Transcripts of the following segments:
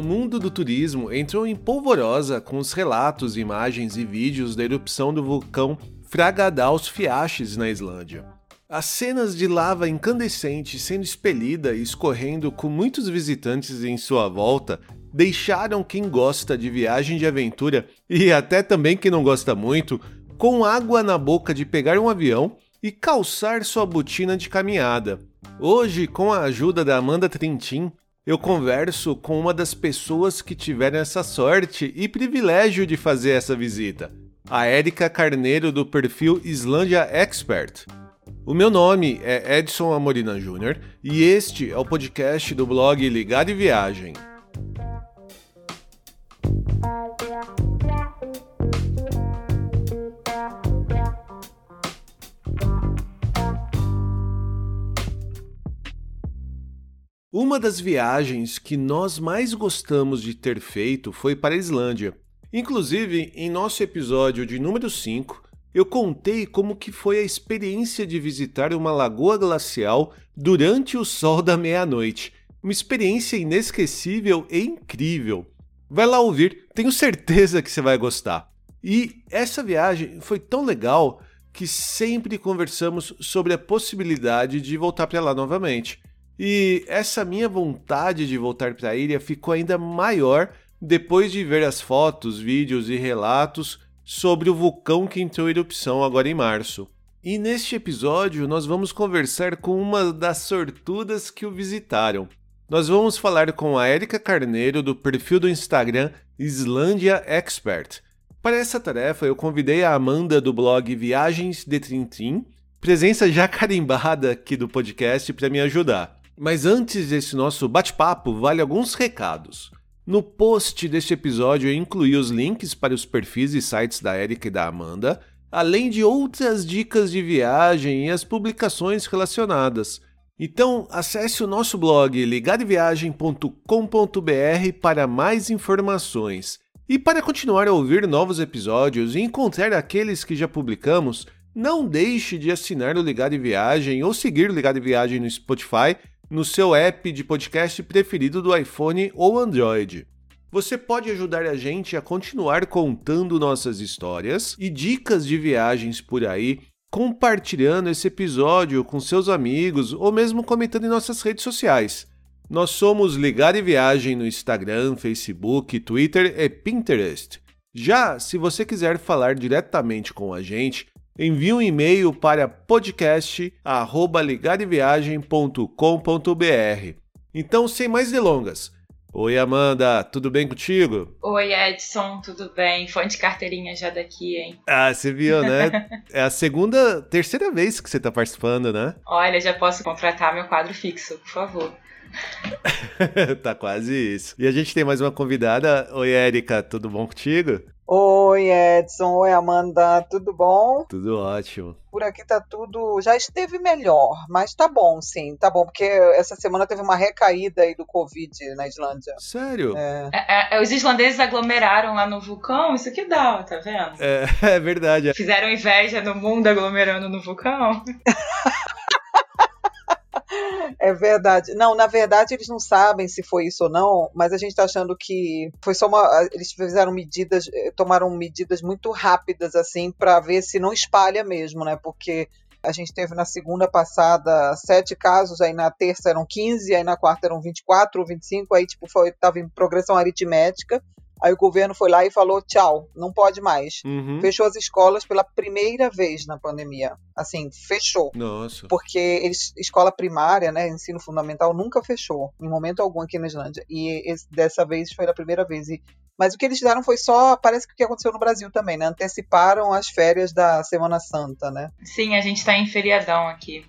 o mundo do turismo entrou em polvorosa com os relatos, imagens e vídeos da erupção do vulcão Fragadaus Fiaches na Islândia. As cenas de lava incandescente sendo expelida e escorrendo com muitos visitantes em sua volta deixaram quem gosta de viagem de aventura e até também quem não gosta muito com água na boca de pegar um avião e calçar sua botina de caminhada. Hoje, com a ajuda da Amanda Trintin, eu converso com uma das pessoas que tiveram essa sorte e privilégio de fazer essa visita, a Érica Carneiro do perfil Islândia Expert. O meu nome é Edson Amorina Júnior e este é o podcast do blog Ligado e Viagem. Uma das viagens que nós mais gostamos de ter feito foi para a Islândia. Inclusive, em nosso episódio de número 5, eu contei como que foi a experiência de visitar uma lagoa glacial durante o sol da meia-noite. Uma experiência inesquecível e incrível. Vai lá ouvir, tenho certeza que você vai gostar. E essa viagem foi tão legal que sempre conversamos sobre a possibilidade de voltar para lá novamente. E essa minha vontade de voltar para a ilha ficou ainda maior depois de ver as fotos, vídeos e relatos sobre o vulcão que entrou em erupção agora em março. E neste episódio nós vamos conversar com uma das sortudas que o visitaram. Nós vamos falar com a Érica Carneiro do perfil do Instagram Islândia Expert. Para essa tarefa eu convidei a Amanda do blog Viagens de Trintim, presença já carimbada aqui do podcast para me ajudar. Mas antes desse nosso bate-papo, vale alguns recados. No post deste episódio eu incluí os links para os perfis e sites da Erika e da Amanda, além de outras dicas de viagem e as publicações relacionadas. Então, acesse o nosso blog ligadeviagem.com.br para mais informações. E para continuar a ouvir novos episódios e encontrar aqueles que já publicamos, não deixe de assinar o Ligado Viagem ou seguir o Ligado Viagem no Spotify no seu app de podcast preferido do iPhone ou Android. Você pode ajudar a gente a continuar contando nossas histórias e dicas de viagens por aí, compartilhando esse episódio com seus amigos ou mesmo comentando em nossas redes sociais. Nós somos Ligar e Viagem no Instagram, Facebook, Twitter e Pinterest. Já se você quiser falar diretamente com a gente, envie um e-mail para podcast@ligadeviagem.com.br. Então, sem mais delongas. Oi, Amanda, tudo bem contigo? Oi, Edson, tudo bem? Fã de carteirinha já daqui, hein? Ah, você viu, né? é a segunda, terceira vez que você está participando, né? Olha, já posso contratar meu quadro fixo, por favor. tá quase isso. E a gente tem mais uma convidada. Oi, Érica, tudo bom contigo? Oi, Edson. Oi, Amanda. Tudo bom? Tudo ótimo. Por aqui tá tudo. Já esteve melhor, mas tá bom, sim. Tá bom, porque essa semana teve uma recaída aí do Covid na Islândia. Sério? É. É, é, os islandeses aglomeraram lá no vulcão. Isso que dá, tá vendo? É, é verdade. Fizeram inveja no mundo aglomerando no vulcão. É verdade. Não, na verdade eles não sabem se foi isso ou não, mas a gente está achando que foi só uma. Eles fizeram medidas, eh, tomaram medidas muito rápidas assim para ver se não espalha mesmo, né? Porque a gente teve na segunda passada sete casos, aí na terça eram 15, aí na quarta eram 24 ou 25, aí tipo foi tava em progressão aritmética. Aí o governo foi lá e falou: tchau, não pode mais. Uhum. Fechou as escolas pela primeira vez na pandemia. Assim, fechou. Nossa. Porque eles, escola primária, né, ensino fundamental, nunca fechou, em momento algum aqui na Islândia. E esse, dessa vez foi a primeira vez. E, mas o que eles fizeram foi só, parece que o que aconteceu no Brasil também, né? Anteciparam as férias da Semana Santa, né? Sim, a gente tá em feriadão aqui.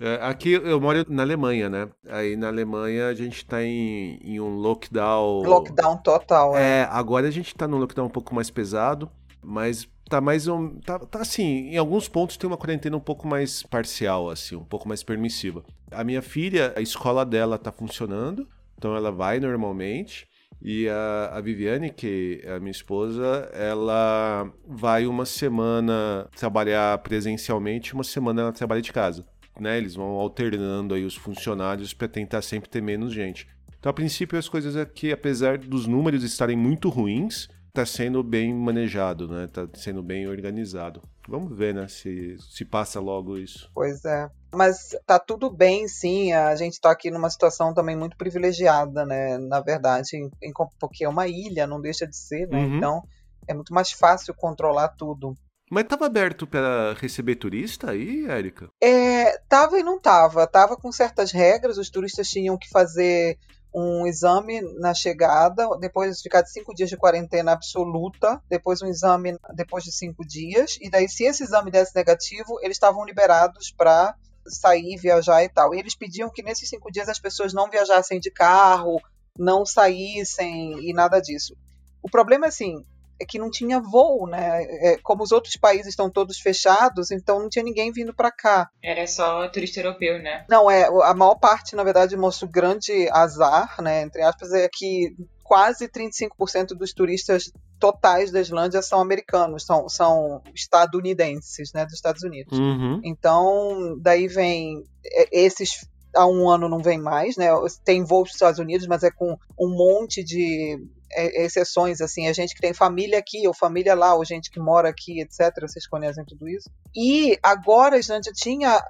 É, aqui eu moro na Alemanha, né? Aí na Alemanha a gente tá em, em um lockdown. Lockdown total, é. É, agora a gente tá num lockdown um pouco mais pesado, mas tá mais um. Tá, tá assim, em alguns pontos tem uma quarentena um pouco mais parcial, assim, um pouco mais permissiva. A minha filha, a escola dela tá funcionando, então ela vai normalmente. E a, a Viviane, que é a minha esposa, ela vai uma semana trabalhar presencialmente, uma semana ela trabalha de casa né? Eles vão alternando aí os funcionários para tentar sempre ter menos gente. Então, a princípio, as coisas aqui, apesar dos números estarem muito ruins, está sendo bem manejado, né? Está sendo bem organizado. Vamos ver, né? Se, se passa logo isso. Pois é. Mas tá tudo bem, sim. A gente está aqui numa situação também muito privilegiada, né? Na verdade, em, em, porque é uma ilha, não deixa de ser, né? Uhum. Então é muito mais fácil controlar tudo. Mas estava aberto para receber turista aí, Érica? É, tava e não tava. Tava com certas regras, os turistas tinham que fazer um exame na chegada, depois ficar de cinco dias de quarentena absoluta, depois um exame depois de cinco dias, e daí se esse exame desse negativo, eles estavam liberados para sair, viajar e tal. E eles pediam que nesses cinco dias as pessoas não viajassem de carro, não saíssem e nada disso. O problema é assim, que não tinha voo, né? É, como os outros países estão todos fechados, então não tinha ninguém vindo para cá. Era só turista europeu, né? Não, é a maior parte, na verdade, mostra o grande azar, né? Entre aspas, é que quase 35% dos turistas totais da Islândia são americanos, são, são estadunidenses, né, dos Estados Unidos. Uhum. Então, daí vem é, esses há um ano não vem mais, né? Tem voos dos Estados Unidos, mas é com um monte de é, exceções, assim, a gente que tem família aqui, ou família lá, ou gente que mora aqui, etc. Vocês conhecem tudo isso. E agora a Islândia tinha,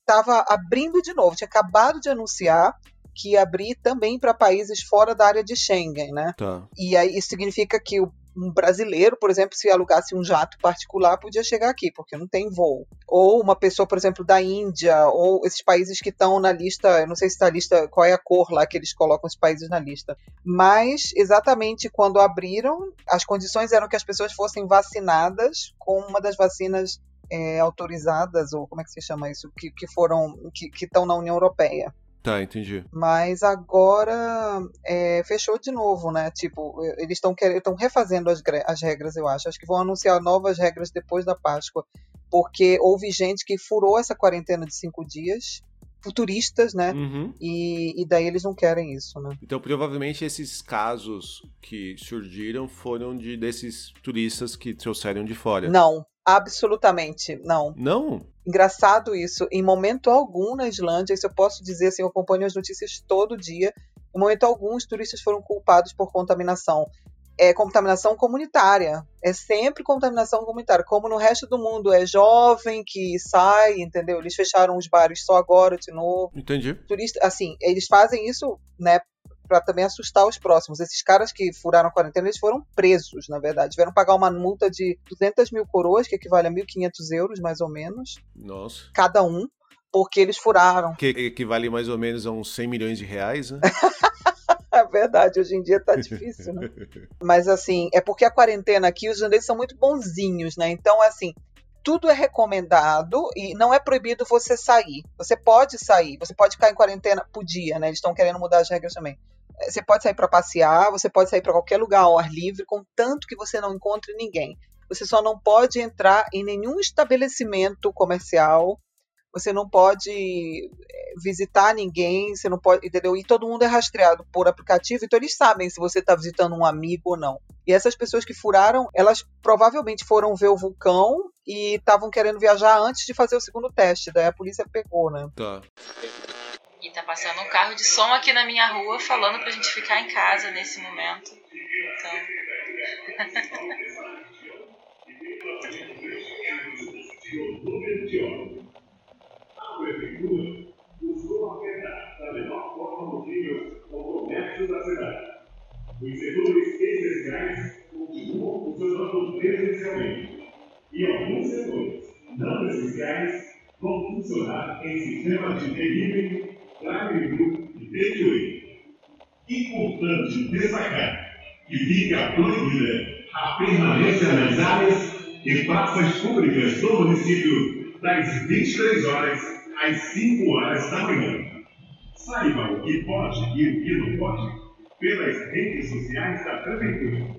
estava é, abrindo de novo, tinha acabado de anunciar que ia abrir também para países fora da área de Schengen, né? Tá. E aí isso significa que o um brasileiro, por exemplo, se alugasse um jato particular, podia chegar aqui, porque não tem voo. Ou uma pessoa, por exemplo, da Índia, ou esses países que estão na lista, eu não sei se está lista, qual é a cor lá que eles colocam os países na lista. Mas, exatamente quando abriram, as condições eram que as pessoas fossem vacinadas com uma das vacinas é, autorizadas, ou como é que se chama isso, que, que foram, que estão na União Europeia. Tá, entendi. Mas agora é, fechou de novo, né? Tipo, eles estão estão refazendo as, as regras, eu acho. Acho que vão anunciar novas regras depois da Páscoa, porque houve gente que furou essa quarentena de cinco dias futuristas, né? Uhum. E, e, daí eles não querem isso, né? Então, provavelmente esses casos que surgiram foram de desses turistas que trouxeram de fora. Não, absolutamente não. Não? Engraçado isso. Em momento algum na Islândia, isso eu posso dizer assim, eu acompanho as notícias todo dia. Em momento algum, os turistas foram culpados por contaminação. É contaminação comunitária. É sempre contaminação comunitária. Como no resto do mundo é jovem que sai, entendeu? Eles fecharam os bares só agora de novo. Entendi. Turista, assim, eles fazem isso, né, para também assustar os próximos. Esses caras que furaram a quarentena, eles foram presos, na verdade. Tiveram pagar uma multa de 200 mil coroas, que equivale a 1.500 euros, mais ou menos. Nossa. Cada um, porque eles furaram. Que equivale mais ou menos a uns 100 milhões de reais, né? É verdade, hoje em dia tá difícil, né? Mas assim, é porque a quarentena aqui, os irlandeses são muito bonzinhos, né? Então, assim, tudo é recomendado e não é proibido você sair. Você pode sair, você pode ficar em quarentena, podia, né? Eles estão querendo mudar as regras também. Você pode sair para passear, você pode sair para qualquer lugar ao ar livre, contanto que você não encontre ninguém. Você só não pode entrar em nenhum estabelecimento comercial. Você não pode eh, visitar ninguém, você não pode, entendeu? E todo mundo é rastreado por aplicativo, então eles sabem se você está visitando um amigo ou não. E essas pessoas que furaram, elas provavelmente foram ver o vulcão e estavam querendo viajar antes de fazer o segundo teste. Daí a polícia pegou, né? Tá. E tá passando um carro de som aqui na minha rua falando pra gente ficar em casa nesse momento. Então. Os setores essenciais continuam funcionando presencialmente. E alguns setores não essenciais vão funcionar em sistema de delivery drive-thru e takeaway. Importante destacar que fica proibida a permanência nas áreas e praças públicas do município das 23 horas às 5 horas da manhã. Saiba o que pode e o que não pode pelas redes sociais da Prefeitura.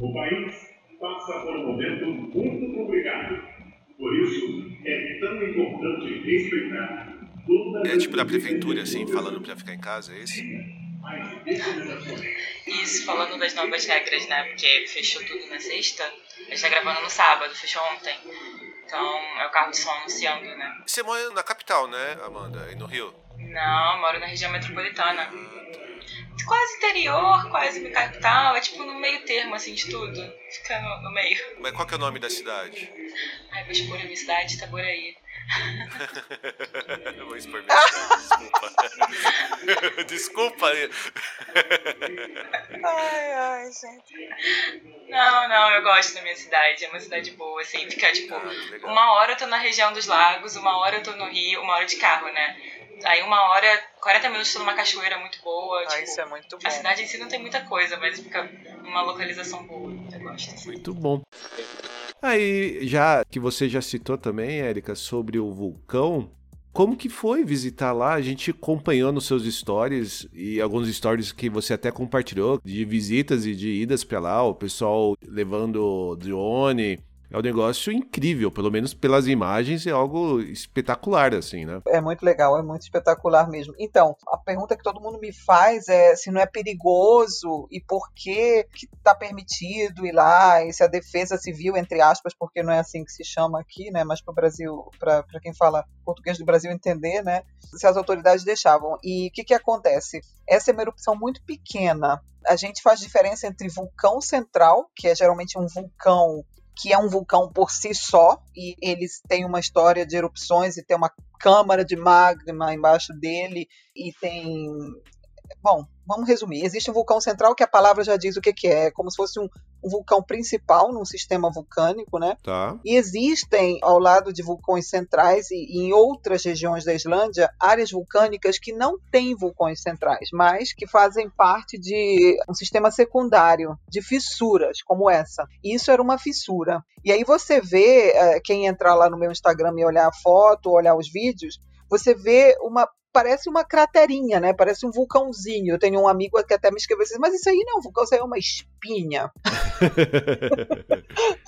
O país passa por um momento muito complicado. Por isso, é tão importante respeitar é tipo da prefeitura, assim, falando pra ficar em casa, é isso? Isso, falando das novas regras, né? Porque fechou tudo na sexta. A gente tá gravando no sábado, fechou ontem. Então é o carro de som anunciando, né? Você mora na capital, né, Amanda? Aí no Rio? Não, moro na região metropolitana. quase interior, quase capital, é tipo no meio termo, assim, de tudo. Fica no, no meio. Mas qual que é o nome da cidade? Ai, vou a minha cidade, Itaboraí. Eu vou expor minha desculpa. desculpa. Ai, ai, gente. Não, não, eu gosto da minha cidade. É uma cidade boa, assim. Fica, tipo, Ah, uma hora eu tô na região dos lagos, uma hora eu tô no Rio, uma hora de carro, né? Aí uma hora, 40 minutos tô numa cachoeira muito boa. Ah, tipo, isso é muito bom. A cidade em si não tem muita coisa, mas fica numa localização boa. Eu gosto. assim. Muito bom. Aí, já que você já citou também, Érica, sobre o vulcão, como que foi visitar lá? A gente acompanhou nos seus stories e alguns stories que você até compartilhou de visitas e de idas pra lá, o pessoal levando drone. É um negócio incrível, pelo menos pelas imagens, é algo espetacular, assim, né? É muito legal, é muito espetacular mesmo. Então, a pergunta que todo mundo me faz é se não é perigoso e por que está permitido ir lá, e se a defesa civil, entre aspas, porque não é assim que se chama aqui, né? Mas para o Brasil, para quem fala português do Brasil entender, né? Se as autoridades deixavam. E o que, que acontece? Essa é uma erupção muito pequena. A gente faz diferença entre vulcão central, que é geralmente um vulcão que é um vulcão por si só, e eles têm uma história de erupções e tem uma câmara de magma embaixo dele, e tem. Bom, vamos resumir. Existe um vulcão central que a palavra já diz o que, que é, é como se fosse um, um vulcão principal num sistema vulcânico, né? Tá. E existem, ao lado de vulcões centrais e, e em outras regiões da Islândia, áreas vulcânicas que não têm vulcões centrais, mas que fazem parte de um sistema secundário de fissuras, como essa. E isso era uma fissura. E aí você vê, eh, quem entrar lá no meu Instagram e olhar a foto, olhar os vídeos, você vê uma parece uma craterinha, né? Parece um vulcãozinho. Eu tenho um amigo que até me escreveu assim, mas isso aí não é um vulcão, isso aí é uma espinha.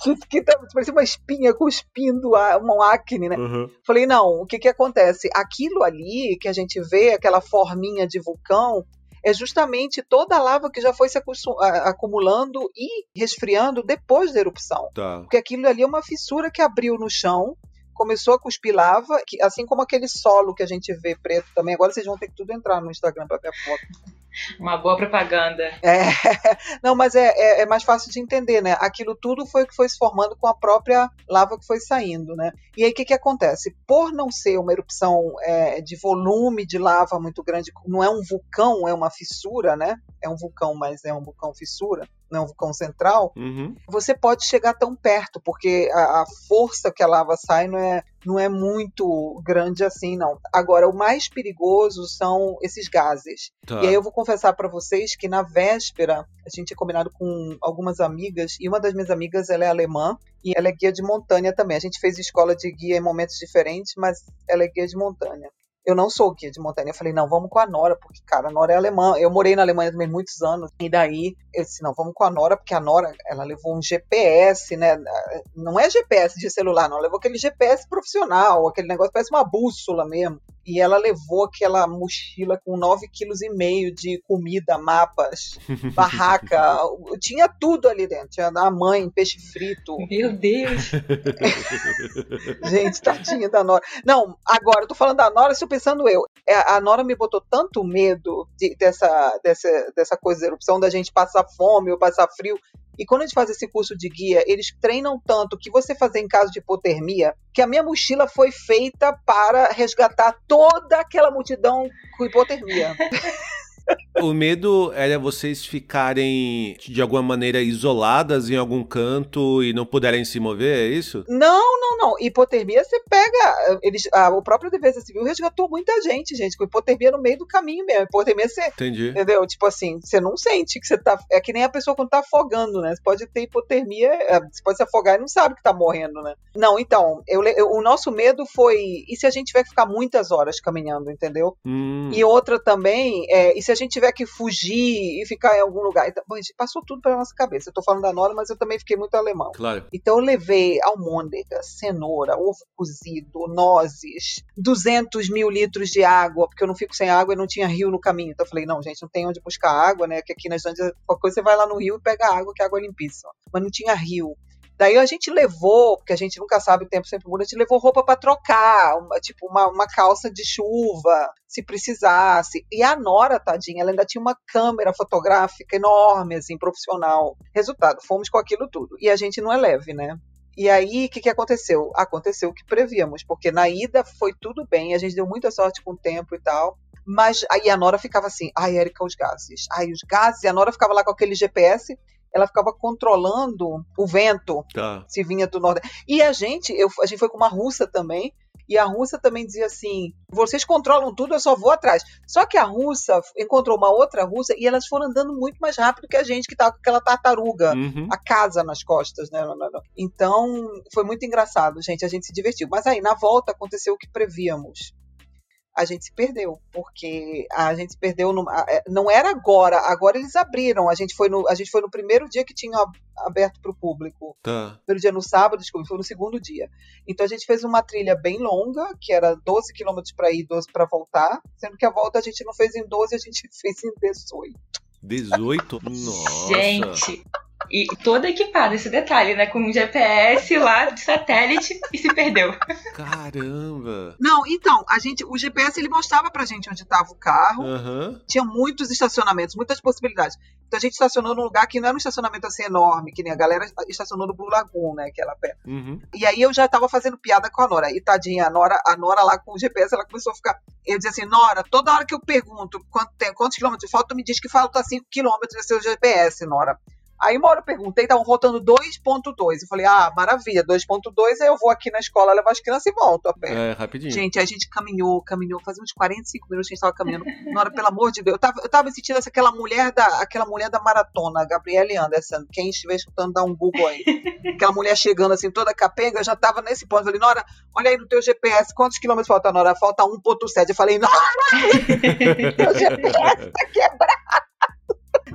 que tá, parecia uma espinha cuspindo a- um acne, né? Uhum. Falei, não, o que que acontece? Aquilo ali que a gente vê, aquela forminha de vulcão, é justamente toda a lava que já foi se acumulando e resfriando depois da erupção. Tá. Porque aquilo ali é uma fissura que abriu no chão, começou a cuspir lava, que, assim como aquele solo que a gente vê preto também. Agora vocês vão ter que tudo entrar no Instagram para ver a foto. Uma boa propaganda. É, não, mas é, é, é mais fácil de entender, né? Aquilo tudo foi o que foi se formando com a própria lava que foi saindo, né? E aí o que, que acontece? Por não ser uma erupção é, de volume de lava muito grande, não é um vulcão, é uma fissura, né? É um vulcão, mas é um vulcão fissura, não é vulcão central. Uhum. Você pode chegar tão perto, porque a, a força que a lava sai não é, não é muito grande assim, não. Agora, o mais perigoso são esses gases. Tá. E aí eu vou confessar para vocês que na véspera a gente tinha combinado com algumas amigas e uma das minhas amigas ela é alemã e ela é guia de montanha também. A gente fez escola de guia em momentos diferentes, mas ela é guia de montanha. Eu não sou guia de montanha. Eu falei, não, vamos com a Nora, porque, cara, a Nora é alemã. Eu morei na Alemanha também muitos anos. E daí, eu disse, não, vamos com a Nora, porque a Nora, ela levou um GPS, né? Não é GPS de celular, não. Ela levou aquele GPS profissional, aquele negócio parece uma bússola mesmo. E ela levou aquela mochila com 9,5 kg de comida, mapas, barraca. Tinha tudo ali dentro. Tinha a mãe, peixe frito. Meu Deus. Gente, tadinha da Nora. Não, agora, eu tô falando da Nora, estou pensando eu. É, A Nora me botou tanto medo de- dessa, dessa, dessa coisa da erupção, da gente passar fome ou passar frio. E quando a gente faz esse curso de guia, eles treinam tanto que você fazer em caso de hipotermia, que a minha mochila foi feita para resgatar toda aquela multidão com hipotermia. O medo era vocês ficarem de alguma maneira isoladas em algum canto e não puderem se mover, é isso? Não, não, não. Hipotermia você pega. Eles, a, o próprio Defesa Civil resgatou muita gente, gente, com hipotermia no meio do caminho mesmo. Hipotermia você Entendi. Entendeu? Tipo assim, você não sente que você tá. É que nem a pessoa quando tá afogando, né? Você pode ter hipotermia, é, você pode se afogar e não sabe que tá morrendo, né? Não, então, eu, eu- o nosso medo foi. E se a gente tiver que ficar muitas horas caminhando, entendeu? Hum, E outra também, é, e se a gente tiver que fugir e ficar em algum lugar? Então, bom, a gente passou tudo pela nossa cabeça. Eu tô falando da Nora, mas eu também fiquei muito alemão. Claro. Então eu levei almôndega, cenoura, ovo cozido, nozes, 200 mil litros de água, porque eu não fico sem água e não tinha rio no caminho. Então eu falei, não, gente, não tem onde buscar água, né? Que aqui na Islândia, qualquer coisa você vai lá no rio e pega água, que a água é limpíssima. Mas não tinha rio. Daí a gente levou, porque a gente nunca sabe, o tempo sempre muda, a gente levou roupa para trocar, uma, tipo uma, uma calça de chuva, se precisasse. E a Nora, tadinha, ela ainda tinha uma câmera fotográfica enorme, assim, profissional. Resultado, fomos com aquilo tudo. E a gente não é leve, né? E aí, o que, que aconteceu? Aconteceu o que prevíamos, porque na ida foi tudo bem, a gente deu muita sorte com o tempo e tal. Mas aí a Nora ficava assim, ai, Érica, os gases. Ai, os gases. E a Nora ficava lá com aquele GPS ela ficava controlando o vento, Tá. se vinha do norte. E a gente, eu, a gente foi com uma russa também, e a russa também dizia assim: vocês controlam tudo, eu só vou atrás. Só que a russa encontrou uma outra russa e elas foram andando muito mais rápido que a gente, que tava com aquela tartaruga, Uhum. a casa nas costas, né? Então, foi muito engraçado, gente. A gente se divertiu. Mas aí, na volta, aconteceu o que prevíamos. A gente se perdeu, porque a gente se perdeu. No, é, não era agora, agora eles abriram. A gente foi no, a gente foi no primeiro dia que tinha aberto para o público. Tá. Primeiro dia no sábado, desculpa, foi no segundo dia. Então a gente fez uma trilha bem longa, que era 12 quilômetros para ir, 12 para voltar, sendo que a volta a gente não fez em 12, a gente fez em 18. 18? Nossa. Gente, e toda equipada, esse detalhe, né? Com um GPS lá de satélite e se perdeu. Caramba. Não, então, a gente, o GPS ele mostrava pra gente onde estava o carro. Aham. Tinha muitos estacionamentos, muitas possibilidades. Então a gente estacionou num lugar que não era um estacionamento assim enorme, que nem a galera estacionou no Blue Lagoon, né, que é lá perto. Uhum. E aí eu já tava fazendo piada com a Nora. E tadinha, a Nora, a Nora lá com o GPS, ela começou a ficar. Eu dizia assim, Nora, toda hora que eu pergunto quanto tem, quantos quilômetros falta, tu me diz que falta 5 quilômetros no seu GPS, Nora. Aí uma hora eu perguntei, estavam faltando 2.2. Eu falei, ah, maravilha, 2.2, aí eu vou aqui na escola levar as crianças e volto a pé. É, rapidinho. Gente, a gente caminhou, caminhou, fazia uns 45 minutos que a gente tava caminhando. Nora, pelo amor de Deus, eu tava, eu tava sentindo essa, aquela mulher da, aquela mulher da maratona, Gabriele Anderson. Quem estiver escutando, dá um Google aí. Aquela mulher chegando assim, toda capenga, eu já tava nesse ponto. Eu falei, Nora, olha aí no teu GPS, quantos quilômetros falta, Nora? Falta 1.7. Eu falei, Nora, teu GPS tá quebrado.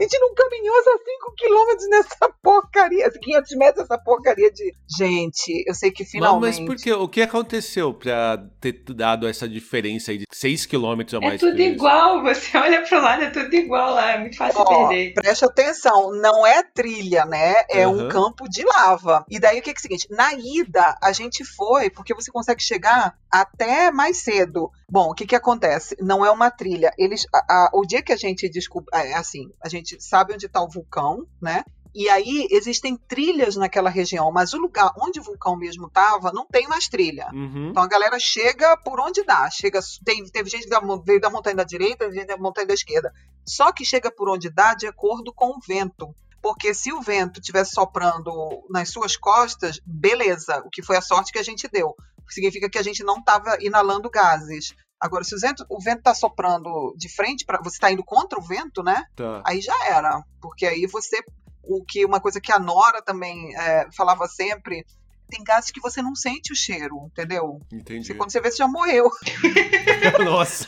A gente não caminhou só 5 quilômetros nessa porcaria, 500 metros nessa porcaria de. Gente, eu sei que Mas, finalmente. mas por que? O que aconteceu pra ter dado essa diferença aí de 6 km a É mais? tudo que isso? igual, você olha pro lado, é tudo igual lá, é muito fácil Ó, perder. preste atenção, não é trilha, né? É um Aham. campo de lava. E daí o que, que é o seguinte? Na ida, a gente foi, porque você consegue chegar até mais cedo. Bom, o que, que acontece? Não é uma trilha. Eles, a- a- o dia que a gente descobre, é assim, a gente sabe onde está o vulcão, né? E aí existem trilhas naquela região, mas o lugar onde o vulcão mesmo estava não tem mais trilha. Uhum. Então a galera chega por onde dá. Chega, tem, teve gente que veio da montanha da direita, teve gente da montanha da esquerda. Só que chega por onde dá de acordo com o vento. Porque se o vento estivesse soprando nas suas costas, beleza, o que foi a sorte que a gente deu. Significa que a gente não estava inalando gases. Agora, se o vento, o vento está soprando de frente, para você está indo contra o vento, né? Tá. Aí já era. Porque aí você. O que uma coisa que a Nora também é, falava sempre. Tem gases que você não sente o cheiro, entendeu? Entendi. Você, quando você vê, você já morreu. Nossa,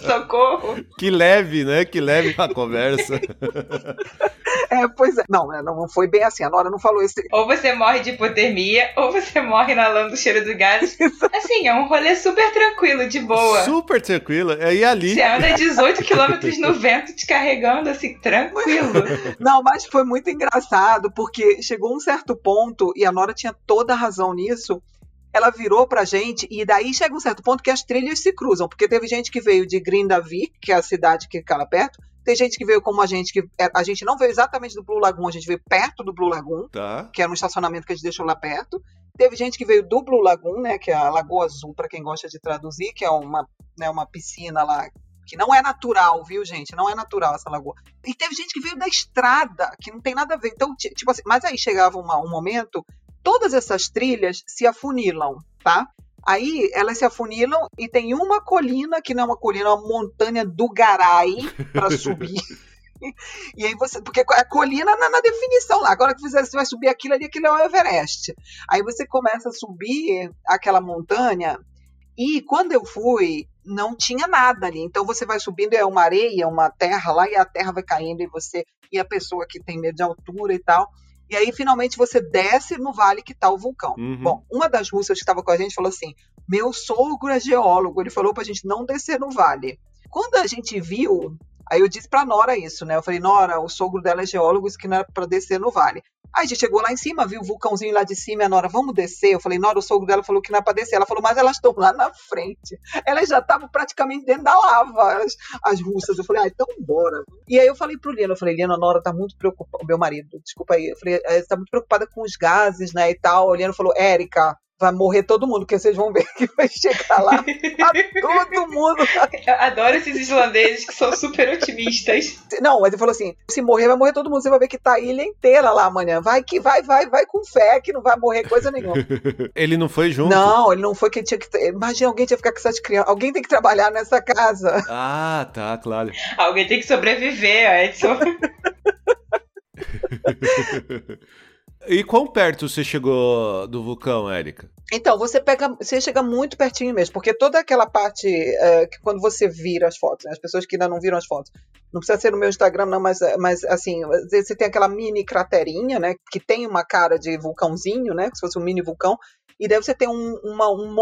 Socorro! que leve, né? Que leve a conversa. É, pois é. Não, né, não foi bem assim. A Nora não falou esse. Ou você morre de hipotermia, ou você morre inalando o cheiro do gás. Assim, é um rolê super tranquilo, de boa. Super tranquila. Aí ali. Você anda 18 km no vento te carregando, assim, tranquilo. Não, mas foi muito engraçado, porque chegou um certo ponto, e a Nora tinha toda a razão nisso. Ela virou pra gente, e daí chega um certo ponto que as trilhas se cruzam, porque teve gente que veio de Grindavik, que é a cidade que fica lá perto, tem gente que veio como a gente, que é, a gente não veio exatamente do Blue Lagoon, a gente veio perto do Blue Lagoon, Tá. que era um estacionamento que a gente deixou lá perto. Teve gente que veio do Blue Lagoon, né, que é a Lagoa Azul, para quem gosta de traduzir, que é uma, né, uma piscina lá que não é natural, viu, gente? Não é natural essa lagoa. E teve gente que veio da estrada, que não tem nada a ver. Então, ti- tipo assim, mas aí chegava uma- um momento, todas essas trilhas se afunilam, tá? Aí elas se afunilam e tem uma colina, que não é uma colina, é uma montanha do Garai para subir. E aí você. Porque a colina na, na definição lá. Agora que você vai subir aquilo ali, aquilo é o Everest. Aí você começa a subir aquela montanha. E quando eu fui, não tinha nada ali. Então você vai subindo, é uma areia, uma terra lá, e a terra vai caindo, e você. E a pessoa que tem medo de altura e tal. E aí, finalmente, você desce no vale que está o vulcão. Uhum. Bom, uma das russas que estava com a gente falou assim: meu sogro é geólogo. Ele falou pra gente não descer no vale. Quando a gente viu, aí eu disse pra Nora isso, né? Eu falei, Nora, o sogro dela é geólogo, isso que não era pra descer no vale. Aí a gente chegou lá em cima, viu o vulcãozinho lá de cima, e a Nora, vamos descer? Eu falei, Nora, o sogro dela falou que não é pra descer. Ela falou, mas elas estão lá na frente. Elas já estavam praticamente dentro da lava, as, as russas. Eu falei, ah, então bora. E aí eu falei pro Liana, eu falei, Liana, a Nora tá muito preocupada, meu marido, desculpa aí, eu falei, tá muito preocupada com os gases, né, e tal. O Liana falou, Érica, vai morrer todo mundo, porque vocês vão ver que vai chegar lá todo mundo. Eu adoro esses islandeses que são super otimistas. Não, mas ele falou assim: se morrer, vai morrer todo mundo. Você vai ver que tá a ilha inteira lá amanhã. Vai que vai, vai, vai com fé, que não vai morrer coisa nenhuma. ele não foi junto? Não, ele não foi que tinha que. Imagina, alguém tinha que ficar com essas crianças. Alguém tem que trabalhar nessa casa. Ah, tá, claro. alguém tem que sobreviver, Edson. E quão perto você chegou do vulcão, Érica? Então, você pega, você chega muito pertinho mesmo, porque toda aquela parte é, que quando você vira as fotos, né, as pessoas que ainda não viram as fotos, não precisa ser no meu Instagram, não, mas, mas assim, você tem aquela mini craterinha, né, que tem uma cara de vulcãozinho, né, que se fosse um mini vulcão, e daí você tem um, uma, um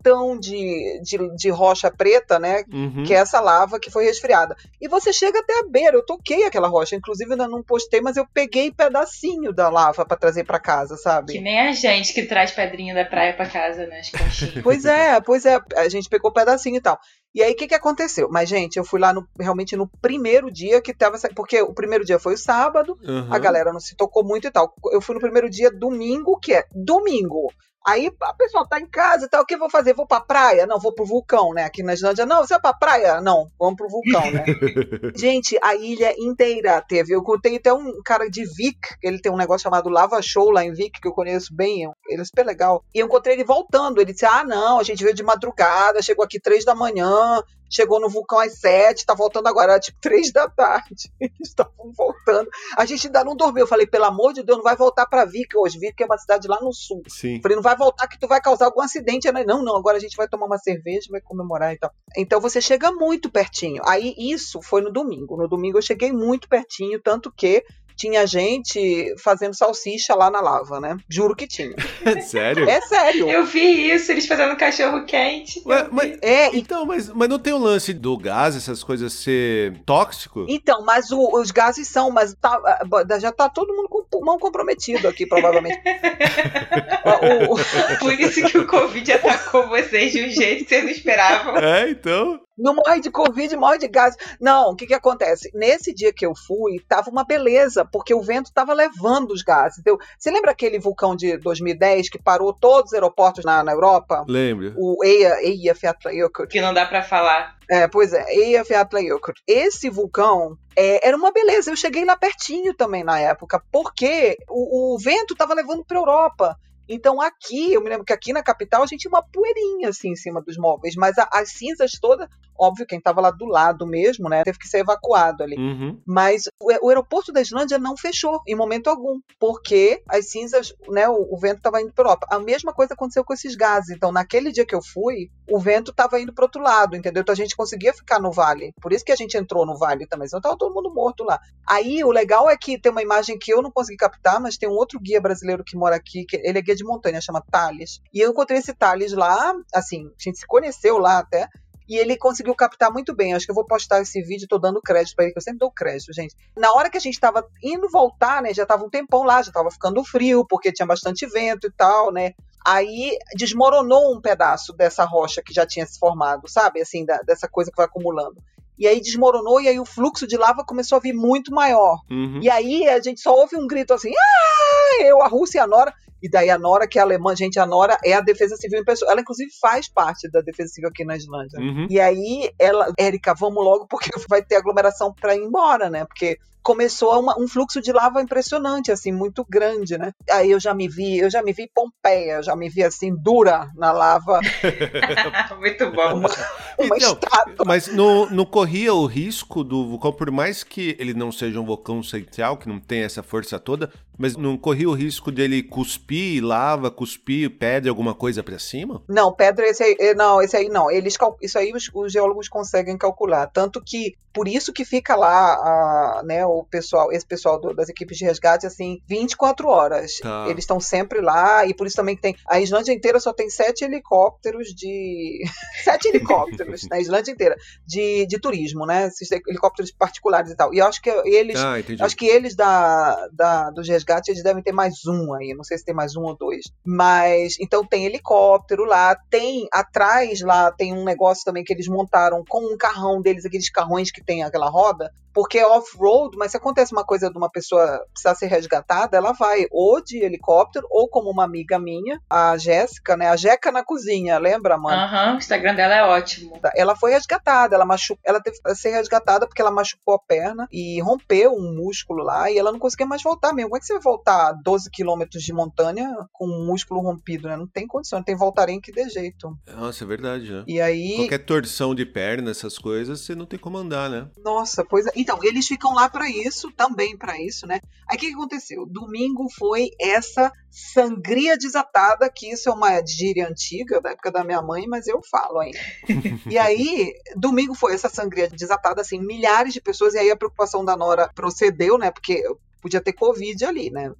montão de, de, de, rocha preta, né? Uhum. Que é essa lava que foi resfriada. E você chega até a beira. Eu toquei aquela rocha, inclusive ainda não postei, mas eu peguei pedacinho da lava para trazer para casa, sabe? Que nem a gente que traz pedrinha da praia para casa, né? pois é, pois é. A gente pegou pedacinho e tal. E aí, o que, que aconteceu? Mas, gente, eu fui lá no, realmente no primeiro dia que tava. Porque o primeiro dia foi o sábado, uhum. a galera não se tocou muito e tal. Eu fui no primeiro dia, domingo, que é domingo. Aí a pessoa tá em casa e tal, o que eu vou fazer? Vou pra praia? Não, vou pro vulcão, né? Aqui na Islândia, não, você vai pra praia? Não, vamos pro vulcão, né? Gente, a ilha inteira teve. Eu contei até um cara de Vic, ele tem um negócio chamado Lava Show lá em Vic, que eu conheço bem, ele é super legal. E eu encontrei ele voltando. Ele disse: Ah, não, a gente veio de madrugada, chegou aqui três da manhã, chegou no vulcão às sete, tá voltando agora, era tipo três da tarde. Eles estavam voltando. A gente ainda não dormiu. Eu falei, pelo amor de Deus, não vai voltar pra Vic hoje. Vic é uma cidade lá no sul. Sim. Falei, não vai voltar que tu vai causar algum acidente. Não, não, agora a gente vai tomar uma cerveja, vai comemorar e tal. Então você chega muito pertinho. Aí isso foi no domingo. No domingo eu cheguei muito pertinho, tanto que tinha gente fazendo salsicha lá na lava, né? Juro que tinha. sério? É sério. Eu vi isso, eles fazendo cachorro quente. Ué, mas, é, então, mas, mas não tem o lance do gás, essas coisas ser tóxico? Então, mas o, os gases são, mas tá, já tá todo mundo com o pulmão comprometido aqui, provavelmente. o, o... Por isso que o Covid atacou vocês de um jeito que vocês não esperavam. É, então. Não morre de Covid, morre de gás. Não, o que que acontece? Nesse dia que eu fui, tava uma beleza, porque o vento tava levando os gases. Então, você lembra aquele vulcão de 2010 que parou todos os aeroportos na, na Europa? Lembro. O Eia, Eia Eyjafjallajökull. Que não dá para falar. É, pois é, Eyjafjallajökull. Esse vulcão é, era uma beleza. Eu cheguei lá pertinho também na época, porque o, o vento tava levando para Europa. Então aqui, eu me lembro que aqui na capital a gente tinha uma poeirinha assim em cima dos móveis, mas a, as cinzas todas, óbvio, quem estava lá do lado mesmo, né, teve que ser evacuado ali. Uhum. Mas o, o, aeroporto da Islândia não fechou em momento algum, porque as cinzas, né, o, o vento estava indo para Europa. A mesma coisa aconteceu com esses gases. Então naquele dia que eu fui, o vento estava indo para outro lado, entendeu? Então a gente conseguia ficar no vale. Por isso que a gente entrou no vale também, senão estava todo mundo morto lá. Aí o legal é que tem uma imagem que eu não consegui captar, mas tem um outro guia brasileiro que mora aqui, que ele é guia de montanha, chama Thales. E eu encontrei esse Thales lá, assim, a gente se conheceu lá até. E ele conseguiu captar muito bem. Acho que eu vou postar esse vídeo, tô dando crédito para ele, que eu sempre dou crédito, gente. Na hora que a gente tava indo voltar, né, já tava um tempão lá, já tava ficando frio, porque tinha bastante vento e tal, né? Aí desmoronou um pedaço dessa rocha que já tinha se formado, sabe? Assim, da, dessa coisa que vai acumulando e aí desmoronou, e aí o fluxo de lava começou a vir muito maior. Uhum. E aí a gente só ouve um grito assim, ah! Eu, a Rússia e a Nora, e daí a Nora, que é alemã, gente, a Nora é a Defesa Civil em pessoa. Ela, inclusive, faz parte da Defesa Civil aqui na Islândia. Uhum. E aí, ela, Érica, vamos logo, porque vai ter aglomeração para ir embora, né? Porque começou uma, um fluxo de lava impressionante, assim, muito grande, né? Aí eu já me vi, eu já me vi Pompeia, já me vi assim, dura na lava. muito bom. Uma, uma então, estátua. Mas não, não corria o risco do vulcão, por mais que ele não seja um vulcão central, que não tem essa força toda, mas não corria o risco dele cuspir lava, cuspir pedra, alguma coisa para cima? Não, pedra, esse aí, eh, não, esse aí não. Eles, isso aí os, os geólogos conseguem calcular. Tanto que, por isso que fica lá, a, né, o pessoal, esse pessoal do, das equipes de resgate, assim, 24 horas. Tá. Eles estão sempre lá, e por isso também que tem. A Islândia inteira só tem sete helicópteros de. sete helicópteros na Islândia inteira, de, de turismo, né? Esses helicópteros particulares e tal. E eu acho que eles. Ah, acho que eles da, da, dos resgates resgate, eles devem ter mais um aí, não sei se tem mais um ou dois. Mas, então tem helicóptero lá, tem atrás lá, tem um negócio também que eles montaram com um carrão deles, aqueles carrões que tem aquela roda, porque é off-road, mas se acontece uma coisa de uma pessoa precisar ser resgatada, ela vai ou de helicóptero, ou como uma amiga minha, a Jéssica, né? A Jeca na cozinha, lembra, mãe? Aham, uhum, o Instagram dela é ótimo. Ela foi resgatada, ela machucou, ela teve que ser resgatada porque ela machucou a perna e rompeu um músculo lá e ela não conseguia mais voltar mesmo. Como é que você vai voltar 12 quilômetros de montanha com um músculo rompido, né? Não tem condição, não tem voltarem que dê jeito. Nossa, é verdade, né? E aí... Qualquer torção de perna, essas coisas, você não tem como andar, né? Nossa, pois é. Então, eles ficam lá para isso, também para isso, né? Aí o que, que aconteceu? Domingo foi essa sangria desatada, que isso é uma gíria antiga, da época da minha mãe, mas eu falo ainda. e aí, domingo foi essa sangria desatada, assim, milhares de pessoas, e aí a preocupação da Nora procedeu, né? Porque podia ter Covid ali, né?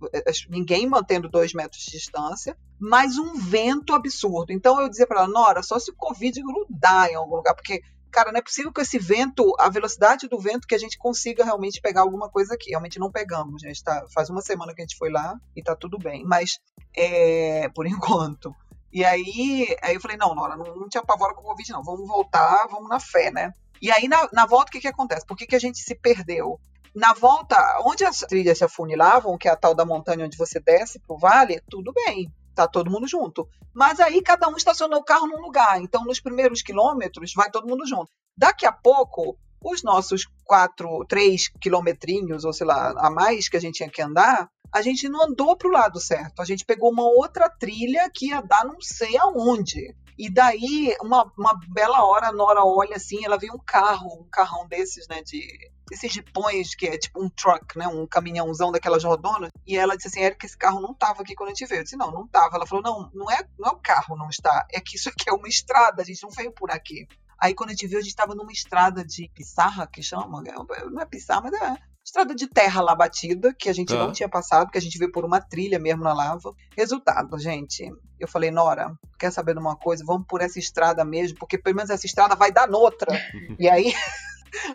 Ninguém mantendo dois metros de distância, mas um vento absurdo. Então eu dizia para ela, Nora, só se o Covid grudar em algum lugar, porque cara, não é possível que esse vento, a velocidade do vento, que a gente consiga realmente pegar alguma coisa aqui. Realmente não pegamos, gente. Tá, faz uma semana que a gente foi lá e tá tudo bem. Mas, é, por enquanto. E aí, aí eu falei, não, Nora, não, não te apavora com o Covid, não. Vamos voltar, vamos na fé, né? E aí, na, na volta, o que, que acontece? Por que, que a gente se perdeu? Na volta, onde as trilhas se afunilavam, que é a tal da montanha onde você desce pro vale, tudo bem tá todo mundo junto. Mas aí cada um estacionou o carro num lugar. Então, nos primeiros quilômetros, vai todo mundo junto. Daqui a pouco, os nossos quatro, três quilometrinhos, ou sei lá, a mais que a gente tinha que andar, a gente não andou para o lado certo. A gente pegou uma outra trilha que ia dar não sei aonde. E daí, uma, uma bela hora, a Nora olha assim, ela vê um carro, um carrão desses, né, de esses jipões que é tipo um truck, né? Um caminhãozão daquelas rodonas. E ela disse assim, Érica, esse carro não tava aqui quando a gente veio. Eu disse, não, não tava. Ela falou, não, não é, não é o carro, não está. É que isso aqui é uma estrada, a gente não veio por aqui. Aí quando a gente viu, a gente estava numa estrada de pissarra, que chama. Não é pissarra, mas é estrada de terra lá batida, que a gente não tinha passado, que a gente veio por uma trilha mesmo na lava. Resultado, gente, eu falei, Nora, quer saber de uma coisa? Vamos por essa estrada mesmo, porque pelo menos essa estrada vai dar noutra. e aí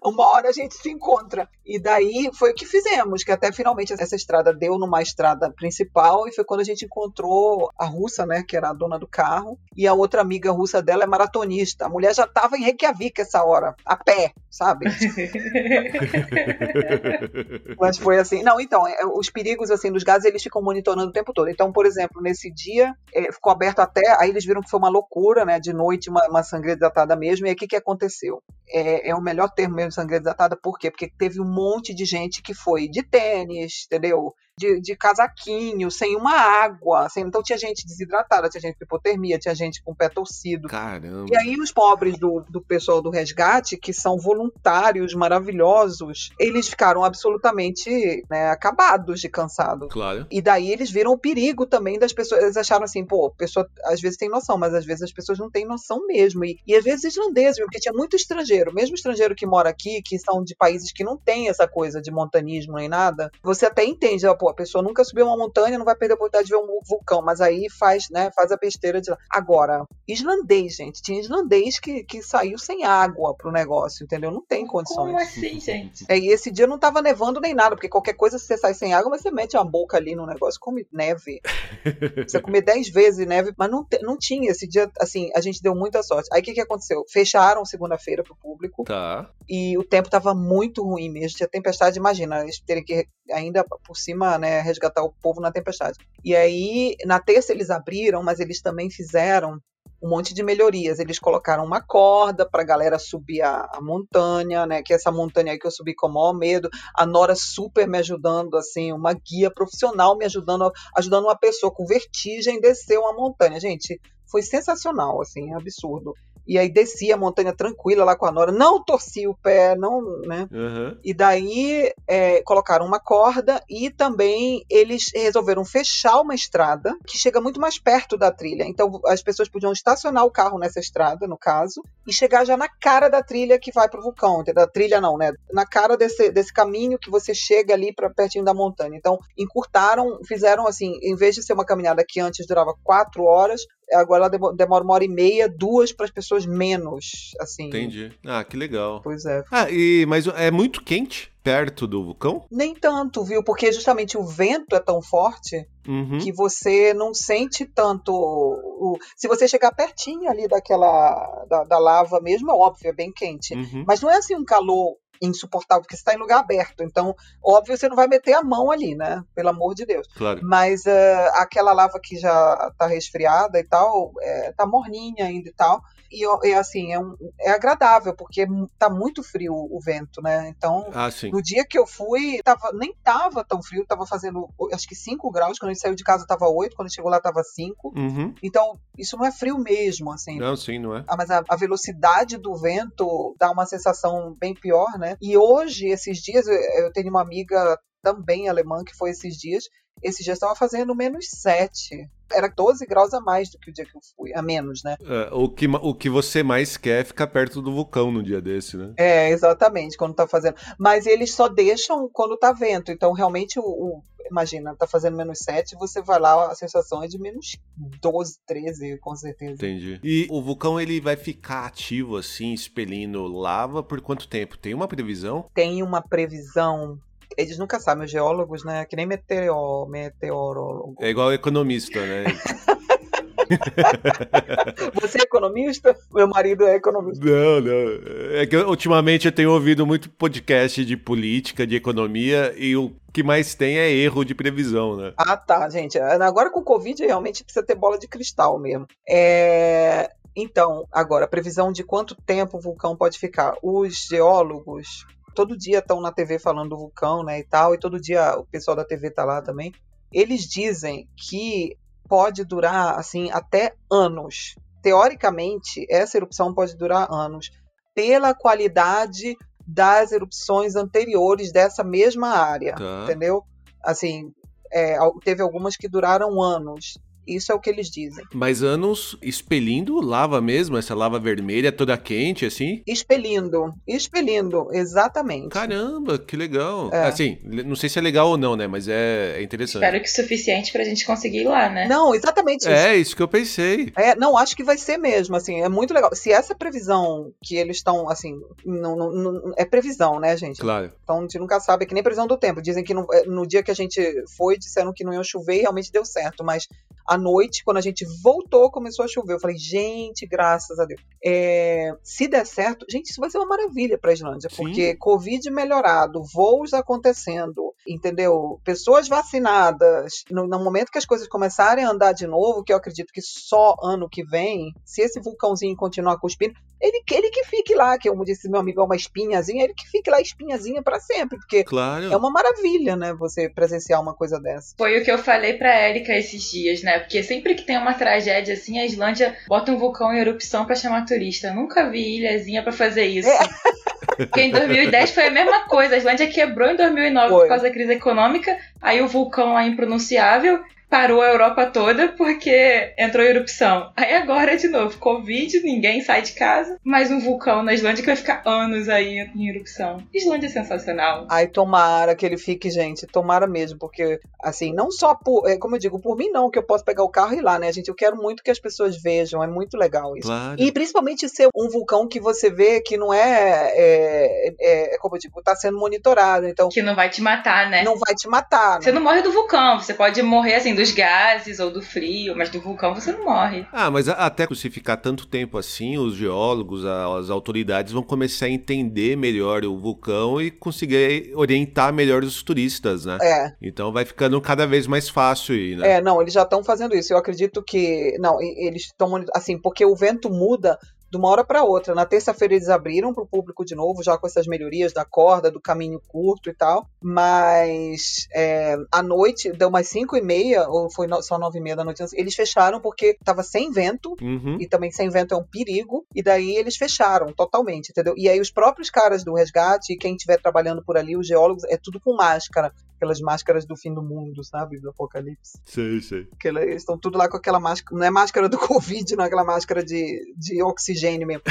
uma hora a gente se encontra. E daí foi o que fizemos, que até finalmente essa estrada deu numa estrada principal e foi quando a gente encontrou a russa, né, que era a dona do carro, e a outra amiga russa dela é maratonista. A mulher já estava em Reykjavik essa hora, a pé, sabe? Mas foi assim. Não, então, é, os perigos assim dos gases eles ficam monitorando o tempo todo. Então, por exemplo, nesse dia é, ficou aberto até, aí eles viram que foi uma loucura, né, de noite uma, uma sangria desatada mesmo. E aí o que que aconteceu? É, é o melhor termo mesmo sangria desatada, por quê? Porque teve um monte de gente que foi de tênis, entendeu? De, de casaquinho, sem uma água. Sem, então tinha gente desidratada, tinha gente com hipotermia, tinha gente com pé torcido. Caramba. E aí os pobres do, do pessoal do resgate, que são voluntários maravilhosos, eles ficaram absolutamente né, acabados de cansado. Claro. E daí eles viram o perigo também das pessoas. Eles acharam assim, pô, pessoa às vezes tem noção, mas às vezes as pessoas não têm noção mesmo. E, e às vezes islandeses, porque tinha muito estrangeiro, mesmo estrangeiro que mora aqui, que são de países que não tem essa coisa de montanismo nem nada, você até entende, pô, a pessoa nunca subiu uma montanha, não vai perder a oportunidade de ver um vulcão, mas aí faz, né, faz a besteira de lá. Agora, islandês, gente, tinha islandês que, que saiu sem água pro negócio, entendeu? Não tem condições. Como assim, gente? É, e esse dia não tava nevando nem nada, porque qualquer coisa, se você sai sem água, mas você mete a boca ali no negócio, come neve. você come dez vezes neve, mas não, te, não tinha. Esse dia, assim, a gente deu muita sorte. Aí o que, que aconteceu? Fecharam segunda-feira pro público. Tá. E o tempo tava muito ruim mesmo. Tinha tempestade, imagina, eles terem que ainda por cima, né, resgatar o povo na tempestade. E aí, na terça eles abriram, mas eles também fizeram um monte de melhorias. Eles colocaram uma corda para a galera subir a, a, montanha, né? Que é essa montanha aí que eu subi com o maior medo. A Nora super me ajudando, assim, uma guia profissional me ajudando, ajudando uma pessoa com vertigem descer uma montanha. Gente, foi sensacional, assim, absurdo e aí descia a montanha tranquila lá com a Nora, não torcia o pé, não, né? Uhum. E daí é, colocaram uma corda e também eles resolveram fechar uma estrada que chega muito mais perto da trilha. Então as pessoas podiam estacionar o carro nessa estrada, no caso, e chegar já na cara da trilha que vai para o vulcão. Da trilha não, né? Na cara desse, desse caminho que você chega ali para pertinho da montanha. Então encurtaram, fizeram assim, em vez de ser uma caminhada que antes durava quatro horas, agora ela demo- demora uma hora e meia, duas para as pessoas menos, assim. Entendi. Ah, que legal. Pois é. Ah, e mas é muito quente perto do vulcão? Nem tanto, viu? Porque justamente o vento é tão forte Uhum. que você não sente tanto. O... Se você chegar pertinho ali daquela. Da, da lava mesmo, é óbvio, é bem quente. Uhum. Mas não é assim um calor insuportável, porque você está em lugar aberto. Então, óbvio, você não vai meter a mão ali, né? Pelo amor de Deus. Claro. Mas eh, aquela lava que já tá resfriada e tal, eh, tá morninha ainda e tal. E é assim, é, um- é agradável, porque tá muito frio o vento, né? Então, Ah, sim. no dia que eu fui, tava, nem tava tão frio, tava fazendo acho que 5 graus. Quando a gente saiu de casa tava 8, quando a gente chegou lá tava 5. Uhum. Então, isso não é frio mesmo, assim. Não, sim, não é? Ah, mas a, a velocidade do vento dá uma sensação bem pior, né? E hoje, esses dias, eu, eu tenho uma amiga também alemã que foi esses dias. Esses dias estava fazendo menos 7. Era 12 graus a mais do que o dia que eu fui. A menos, né? É, o, que, o que você mais quer é ficar perto do vulcão no dia desse, né? É, exatamente, quando tá fazendo. Mas eles só deixam quando tá vento. Então, realmente, o, o- imagina, tá fazendo menos 7, você vai lá, a sensação é de menos 12, 13, com certeza. Entendi. E o vulcão ele vai ficar ativo assim, expelindo lava por quanto tempo? Tem uma previsão? Tem uma previsão. Eles nunca sabem, os geólogos, né? Que nem meteoro, meteorólogo. É igual economista, né? Você é economista? Meu marido é economista. Não, não. É que ultimamente eu tenho ouvido muito podcast de política, de economia, e o que mais tem é erro de previsão, né? Ah, tá, gente. Agora com o Covid realmente precisa ter bola de cristal mesmo. É, Então, agora, previsão de quanto tempo o vulcão pode ficar. Os geólogos todo dia estão na TV falando do vulcão, né, e tal, e todo dia o pessoal da TV tá lá também. Eles dizem que pode durar assim até anos. Teoricamente, essa erupção pode durar anos pela qualidade das erupções anteriores dessa mesma área Tá. entendeu? Assim, é, teve algumas que duraram anos. Isso é o que eles dizem. Mas anos expelindo lava mesmo, essa lava vermelha toda quente, assim? Expelindo, expelindo, exatamente. Caramba, que legal. É. Assim, não sei se é legal ou não, né? Mas é, é interessante. Espero que o suficiente pra gente conseguir ir lá, né? Não, exatamente isso. É, isso que eu pensei. É, não, acho que vai ser mesmo, assim, é muito legal. Se essa previsão que eles estão, assim, não, não- não- é previsão, né, gente? Claro. Então a gente nunca sabe, é que nem previsão do tempo. Dizem que no, é, no dia que a gente foi, disseram que não ia chover e realmente deu certo. Mas à noite, quando a gente voltou, começou a chover. Eu falei, gente, graças a Deus. É, se der certo, gente, isso vai ser uma maravilha para a Islândia, Sim. porque Covid melhorado, voos acontecendo, entendeu? Pessoas vacinadas. No, no momento que as coisas começarem a andar de novo, que eu acredito que só ano que vem, se esse vulcãozinho continuar cuspindo, ele, que- ele que fique lá, que como disse meu amigo, é uma espinhazinha, ele que fique lá espinhazinha para sempre, porque Claro. é uma maravilha, né, você presenciar uma coisa dessa. Foi o que eu falei pra Érica esses dias, né? Porque sempre que tem uma tragédia assim, a Islândia bota um vulcão em erupção pra chamar turista. Eu nunca vi ilhazinha pra fazer isso. É. Porque em 2010 foi a mesma coisa. A Islândia quebrou em 2009 Foi. por causa da crise econômica. Aí o vulcão lá impronunciável parou a Europa toda porque entrou em erupção. Aí agora, de novo, Covid, ninguém sai de casa. Mais um vulcão na Islândia que vai ficar anos aí em erupção. Islândia é sensacional. Ai, tomara que ele fique, gente, tomara mesmo, porque, assim, não só por, é, como eu digo, por mim não, que eu posso pegar o carro e ir lá, né, gente, eu quero muito que as pessoas vejam, é muito legal isso. Claro. E principalmente ser um vulcão que você vê que não é, é, é, é, como eu digo, tá sendo monitorado, então Que não vai te matar, né? não vai te matar, Você né? não morre do vulcão, você pode morrer assim dos gases ou do frio, mas do vulcão você não morre. Ah, mas até se ficar tanto tempo assim, os geólogos, as autoridades vão começar a entender melhor o vulcão e conseguir orientar melhor os turistas, né? É, Então vai ficando cada vez mais fácil ir, né? É, não, eles já estão fazendo isso. Eu acredito que. Não, eles estão. Assim, porque o vento muda de uma hora para outra. Na terça-feira eles abriram para o público de novo, já com essas melhorias da corda, do caminho curto e tal. Mas é, à noite, deu umas 5 e meia, ou foi no- só 9 e meia da noite, eles fecharam porque estava sem vento. Uhum. E também sem vento é um perigo, e daí eles fecharam totalmente, entendeu? E aí os próprios caras do resgate, e quem estiver trabalhando por ali, os geólogos, é tudo com máscara. Aquelas máscaras do fim do mundo, sabe? Do apocalipse. Sei, sei. Que eles estão tudo lá com aquela máscara. Não é máscara do Covid, não é aquela máscara de, de oxigênio mesmo.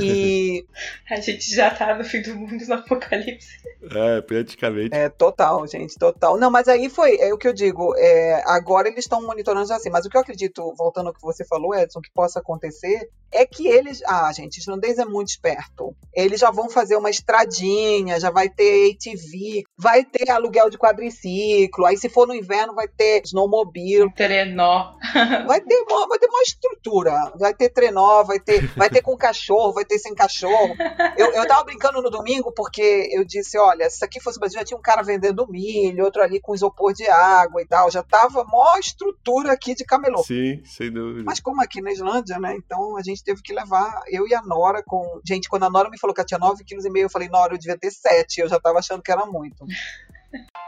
E. A gente já tá no fim do mundo no apocalipse. É, praticamente. É, total, gente, total. Não, mas aí foi, é o que eu digo, é, agora eles estão monitorando assim, mas o que eu acredito, voltando ao que você falou, Edson, que possa acontecer, é que eles. Ah, gente, islandês é muito esperto. Eles já vão fazer uma estradinha, já vai ter ATV, vai ter aluguel de quadriciclo, aí se for no inverno vai ter snowmobile. Trenó. Vai ter, uma, vai ter uma estrutura. Vai ter trenó, vai ter, vai ter com cachorro, vai ter sem cachorro. Eu, eu tava brincando no domingo porque eu disse: olha, se isso aqui fosse o Brasil, já tinha um cara vendendo milho, outro ali com isopor de água e tal. Já tava maior estrutura aqui de camelô. Sim, sem dúvida. Mas como aqui na Islândia, né? Então a gente teve que levar, eu e a Nora com. Gente, quando a Nora me falou que ela tinha 9,5 kg, eu falei, Nora, eu devia ter 7. Eu já tava achando que era muito.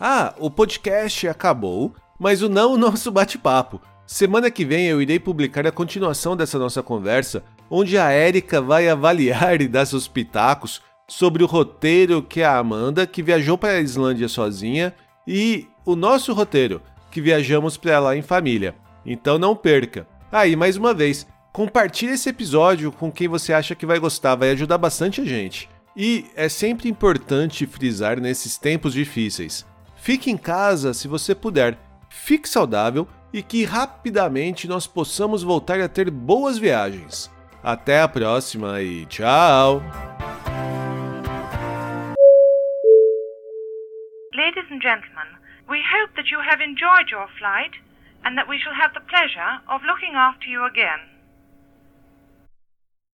Ah, o podcast acabou, mas o não o nosso bate-papo. Semana que vem eu irei publicar a continuação dessa nossa conversa, onde a Érica vai avaliar e dar seus pitacos sobre o roteiro que a Amanda, que viajou para a Islândia sozinha, e o nosso roteiro, que viajamos para lá em família. Então não perca. Aí, ah, mais uma vez, compartilhe esse episódio com quem você acha que vai gostar, vai ajudar bastante a gente. E é sempre importante frisar nesses tempos difíceis. Fique em casa se você puder, fique saudável e que rapidamente nós possamos voltar a ter boas viagens. Até a próxima e tchau! Ladies and gentlemen, we hope that you have enjoyed your flight and that we shall have the pleasure of looking after you again.